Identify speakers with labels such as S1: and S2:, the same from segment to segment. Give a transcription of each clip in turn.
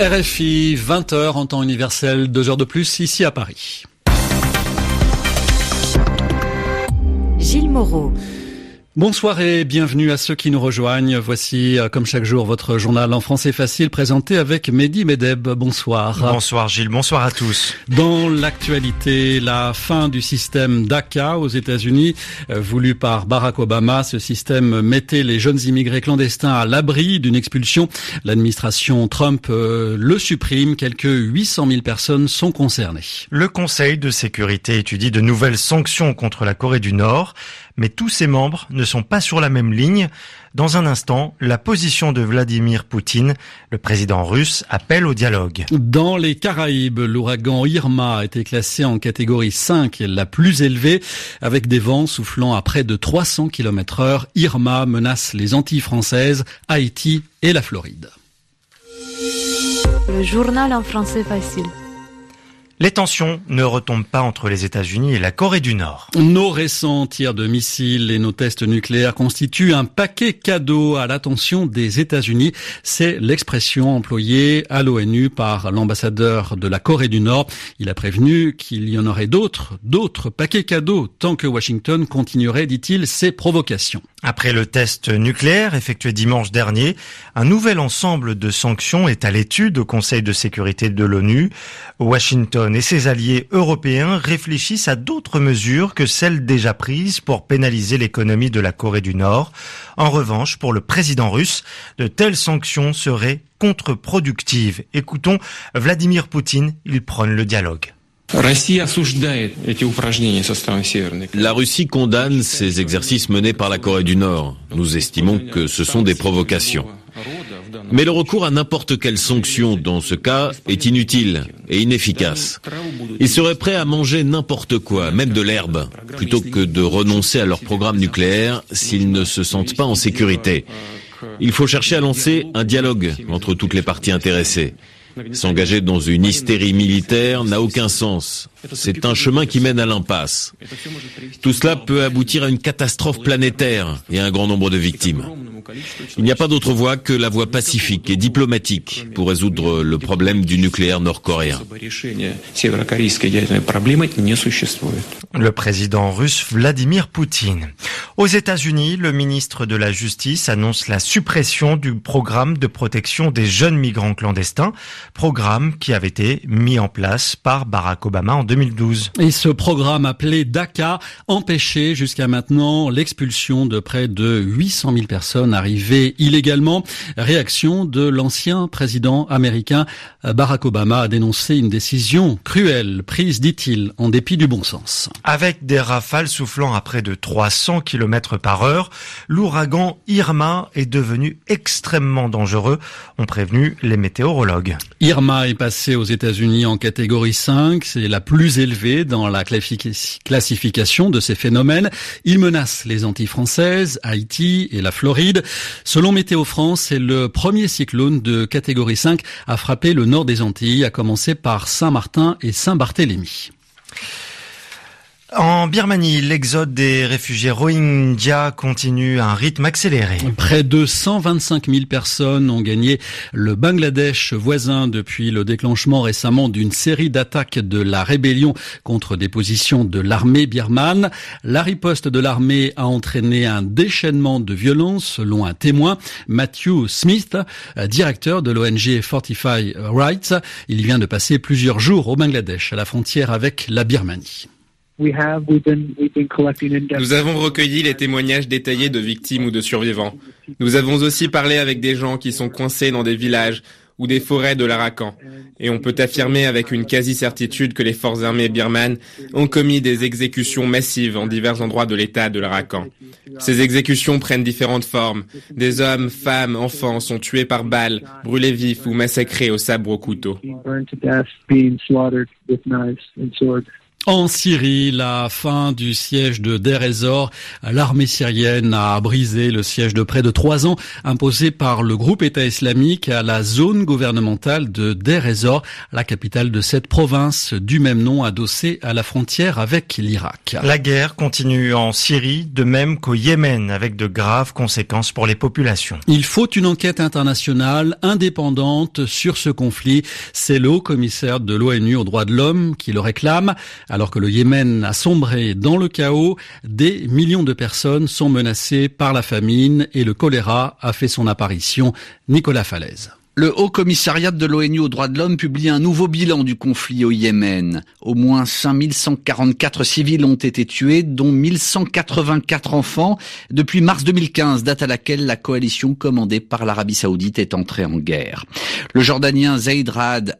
S1: RFI, 20h en temps universel, 2 heures de plus ici à Paris.
S2: Gilles Moreau.
S1: Bonsoir et bienvenue à ceux qui nous rejoignent. Voici, euh, comme chaque jour, votre journal en français facile présenté avec Mehdi Medeb. Bonsoir.
S3: Bonsoir Gilles, bonsoir à tous.
S1: Dans l'actualité, la fin du système DACA aux États-Unis, euh, voulu par Barack Obama. Ce système mettait les jeunes immigrés clandestins à l'abri d'une expulsion. L'administration Trump euh, le supprime. Quelques 800 000 personnes sont concernées.
S3: Le Conseil de sécurité étudie de nouvelles sanctions contre la Corée du Nord mais tous ses membres ne sont pas sur la même ligne. Dans un instant, la position de Vladimir Poutine, le président russe, appelle au dialogue.
S1: Dans les Caraïbes, l'ouragan Irma a été classé en catégorie 5, la plus élevée, avec des vents soufflant à près de 300 km heure. Irma menace les Antilles françaises, Haïti et la Floride.
S2: Le journal en français facile.
S3: Les tensions ne retombent pas entre les États-Unis et la Corée du Nord.
S1: Nos récents tirs de missiles et nos tests nucléaires constituent un paquet cadeau à l'attention des États-Unis. C'est l'expression employée à l'ONU par l'ambassadeur de la Corée du Nord. Il a prévenu qu'il y en aurait d'autres, d'autres paquets cadeaux, tant que Washington continuerait, dit-il, ses provocations.
S3: Après le test nucléaire effectué dimanche dernier, un nouvel ensemble de sanctions est à l'étude au Conseil de sécurité de l'ONU. Washington et ses alliés européens réfléchissent à d'autres mesures que celles déjà prises pour pénaliser l'économie de la Corée du Nord. En revanche, pour le président russe, de telles sanctions seraient contre-productives. Écoutons Vladimir Poutine, il prône le dialogue.
S4: La Russie condamne ces exercices menés par la Corée du Nord. Nous estimons que ce sont des provocations. Mais le recours à n'importe quelle sanction dans ce cas est inutile et inefficace. Ils seraient prêts à manger n'importe quoi, même de l'herbe, plutôt que de renoncer à leur programme nucléaire s'ils ne se sentent pas en sécurité. Il faut chercher à lancer un dialogue entre toutes les parties intéressées. S'engager dans une hystérie militaire n'a aucun sens. C'est un chemin qui mène à l'impasse. Tout cela peut aboutir à une catastrophe planétaire et à un grand nombre de victimes. Il n'y a pas d'autre voie que la voie pacifique et diplomatique pour résoudre le problème du nucléaire nord-coréen.
S3: Le président russe Vladimir Poutine. Aux États-Unis, le ministre de la Justice annonce la suppression du programme de protection des jeunes migrants clandestins, programme qui avait été mis en place par Barack Obama en 2012.
S1: Et ce programme appelé DACA empêchait jusqu'à maintenant l'expulsion de près de 800 000 personnes arrivées illégalement. Réaction de l'ancien président américain Barack Obama a dénoncé une décision cruelle prise, dit-il, en dépit du bon sens.
S3: Avec des rafales soufflant à près de 300 km par heure, l'ouragan Irma est devenu extrêmement dangereux, ont prévenu les météorologues.
S1: Irma est passé aux États-Unis en catégorie 5, c'est la plus élevée dans la classification de ces phénomènes. Il menace les Antilles françaises, Haïti et la Floride. Selon Météo France, c'est le premier cyclone de catégorie 5 à frapper le nord des Antilles, à commencer par Saint-Martin et Saint-Barthélemy.
S3: En Birmanie, l'exode des réfugiés Rohingya continue à un rythme accéléré.
S1: Près de 125 000 personnes ont gagné le Bangladesh voisin depuis le déclenchement récemment d'une série d'attaques de la rébellion contre des positions de l'armée birmane. La riposte de l'armée a entraîné un déchaînement de violence selon un témoin, Matthew Smith, directeur de l'ONG Fortify Rights. Il vient de passer plusieurs jours au Bangladesh à la frontière avec la Birmanie.
S5: Nous avons recueilli les témoignages détaillés de victimes ou de survivants. Nous avons aussi parlé avec des gens qui sont coincés dans des villages ou des forêts de l'Arakan. Et on peut affirmer avec une quasi-certitude que les forces armées birmanes ont commis des exécutions massives en divers endroits de l'État de l'Arakan. Ces exécutions prennent différentes formes. Des hommes, femmes, enfants sont tués par balles, brûlés vifs ou massacrés au sabre au couteau.
S1: En Syrie, la fin du siège de Deir ez-Zor, l'armée syrienne a brisé le siège de près de trois ans imposé par le groupe État islamique à la zone gouvernementale de Deir ez-Zor, la capitale de cette province du même nom adossée à la frontière avec l'Irak.
S3: La guerre continue en Syrie, de même qu'au Yémen, avec de graves conséquences pour les populations.
S1: Il faut une enquête internationale indépendante sur ce conflit. C'est le haut commissaire de l'ONU aux droits de l'homme qui le réclame. Alors que le Yémen a sombré dans le chaos, des millions de personnes sont menacées par la famine et le choléra a fait son apparition. Nicolas Falaise.
S6: Le Haut Commissariat de l'ONU aux droits de l'homme publie un nouveau bilan du conflit au Yémen. Au moins 5144 civils ont été tués, dont 1184 enfants, depuis mars 2015, date à laquelle la coalition commandée par l'Arabie saoudite est entrée en guerre. Le Jordanien Zaid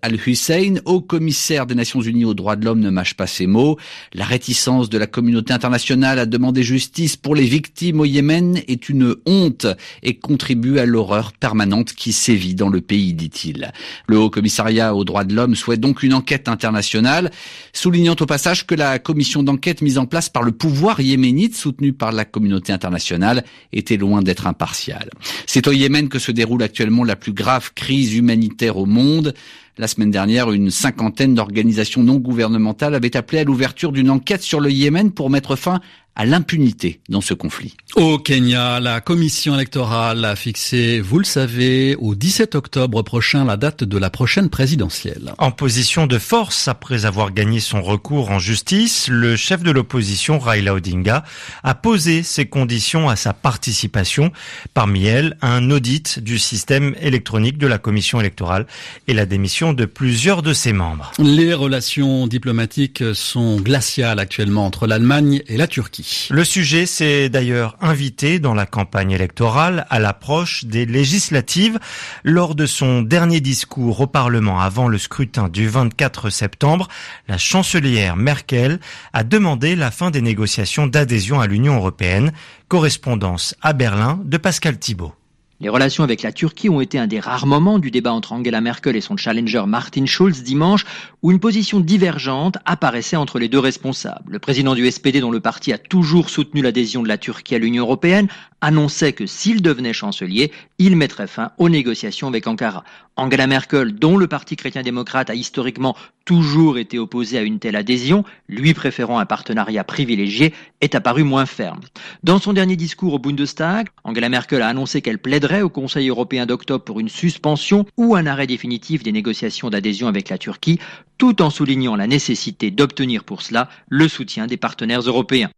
S6: al-Hussein, haut commissaire des Nations unies aux droits de l'homme, ne mâche pas ses mots. La réticence de la communauté internationale à demander justice pour les victimes au Yémen est une honte et contribue à l'horreur permanente qui sévit dans le pays, dit-il. Le Haut Commissariat aux droits de l'homme souhaite donc une enquête internationale, soulignant au passage que la commission d'enquête mise en place par le pouvoir yéménite, soutenue par la communauté internationale, était loin d'être impartiale. C'est au Yémen que se déroule actuellement la plus grave crise humanitaire au monde. La semaine dernière, une cinquantaine d'organisations non gouvernementales avaient appelé à l'ouverture d'une enquête sur le Yémen pour mettre fin à l'impunité dans ce conflit.
S1: Au Kenya, la commission électorale a fixé, vous le savez, au 17 octobre prochain la date de la prochaine présidentielle.
S3: En position de force après avoir gagné son recours en justice, le chef de l'opposition Raila Odinga a posé ses conditions à sa participation, parmi elles un audit du système électronique de la commission électorale et la démission de plusieurs de ses membres.
S1: Les relations diplomatiques sont glaciales actuellement entre l'Allemagne et la Turquie.
S3: Le sujet s'est d'ailleurs invité dans la campagne électorale à l'approche des législatives. Lors de son dernier discours au Parlement avant le scrutin du 24 septembre, la chancelière Merkel a demandé la fin des négociations d'adhésion à l'Union européenne. Correspondance à Berlin de Pascal Thibault.
S7: Les relations avec la Turquie ont été un des rares moments du débat entre Angela Merkel et son challenger Martin Schulz dimanche, où une position divergente apparaissait entre les deux responsables. Le président du SPD, dont le parti a toujours soutenu l'adhésion de la Turquie à l'Union européenne, annonçait que s'il devenait chancelier, il mettrait fin aux négociations avec Ankara. Angela Merkel, dont le Parti chrétien-démocrate a historiquement toujours été opposé à une telle adhésion, lui préférant un partenariat privilégié, est apparue moins ferme. Dans son dernier discours au Bundestag, Angela Merkel a annoncé qu'elle plaiderait au Conseil européen d'octobre pour une suspension ou un arrêt définitif des négociations d'adhésion avec la Turquie, tout en soulignant la nécessité d'obtenir pour cela le soutien des partenaires européens.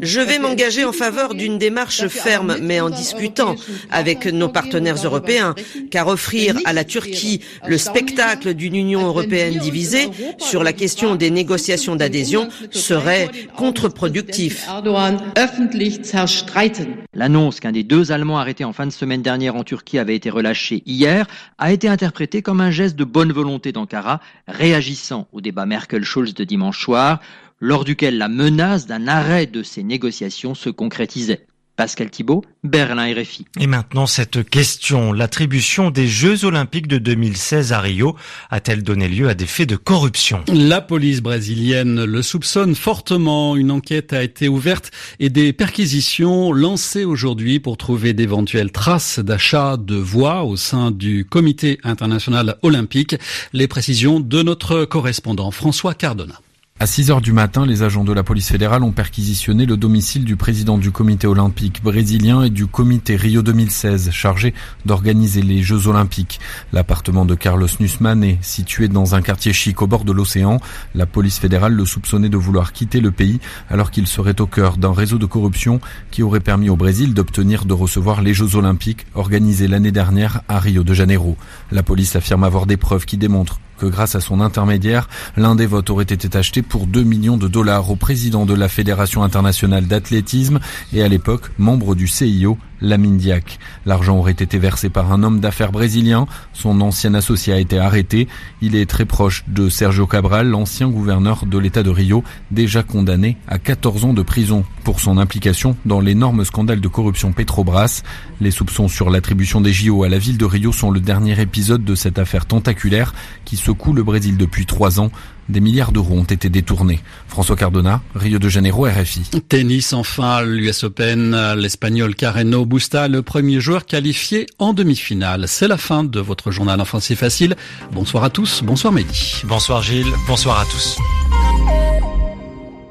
S8: Je vais m'engager en faveur d'une démarche ferme, mais en discutant avec nos partenaires européens, car offrir à la Turquie le spectacle d'une Union européenne divisée sur la question des négociations d'adhésion serait contre-productif.
S7: L'annonce qu'un des deux Allemands arrêtés en fin de semaine dernière en Turquie avait été relâché hier a été interprétée comme un geste de bonne volonté d'Ankara, réagissant au débat Merkel-Scholz de dimanche soir, lors duquel la menace d'un arrêt de ces négociations se concrétisait. Pascal Thibault, Berlin RFI.
S3: Et maintenant cette question, l'attribution des Jeux Olympiques de 2016 à Rio a-t-elle donné lieu à des faits de corruption?
S1: La police brésilienne le soupçonne fortement. Une enquête a été ouverte et des perquisitions lancées aujourd'hui pour trouver d'éventuelles traces d'achat de voix au sein du Comité international olympique. Les précisions de notre correspondant François Cardona.
S9: À 6 heures du matin, les agents de la police fédérale ont perquisitionné le domicile du président du comité olympique brésilien et du comité Rio 2016 chargé d'organiser les Jeux olympiques. L'appartement de Carlos Nussmann est situé dans un quartier chic au bord de l'océan. La police fédérale le soupçonnait de vouloir quitter le pays alors qu'il serait au cœur d'un réseau de corruption qui aurait permis au Brésil d'obtenir de recevoir les Jeux olympiques organisés l'année dernière à Rio de Janeiro. La police affirme avoir des preuves qui démontrent que grâce à son intermédiaire, l'un des votes aurait été acheté pour 2 millions de dollars au président de la Fédération internationale d'athlétisme et à l'époque membre du CIO, Lamine Diak. L'argent aurait été versé par un homme d'affaires brésilien. Son ancien associé a été arrêté. Il est très proche de Sergio Cabral, l'ancien gouverneur de l'État de Rio, déjà condamné à 14 ans de prison pour son implication dans l'énorme scandale de corruption Petrobras. Les soupçons sur l'attribution des JO à la ville de Rio sont le dernier épisode de cette affaire tentaculaire qui secoue le Brésil depuis trois ans. Des milliards d'euros ont été détournés. François Cardona, Rio de Janeiro, RFI.
S1: Tennis, enfin, l'US Open, l'Espagnol Carreno Busta, le premier joueur qualifié en demi-finale. C'est la fin de votre journal en français facile. Bonsoir à tous, bonsoir Mehdi.
S3: Bonsoir Gilles, bonsoir à tous.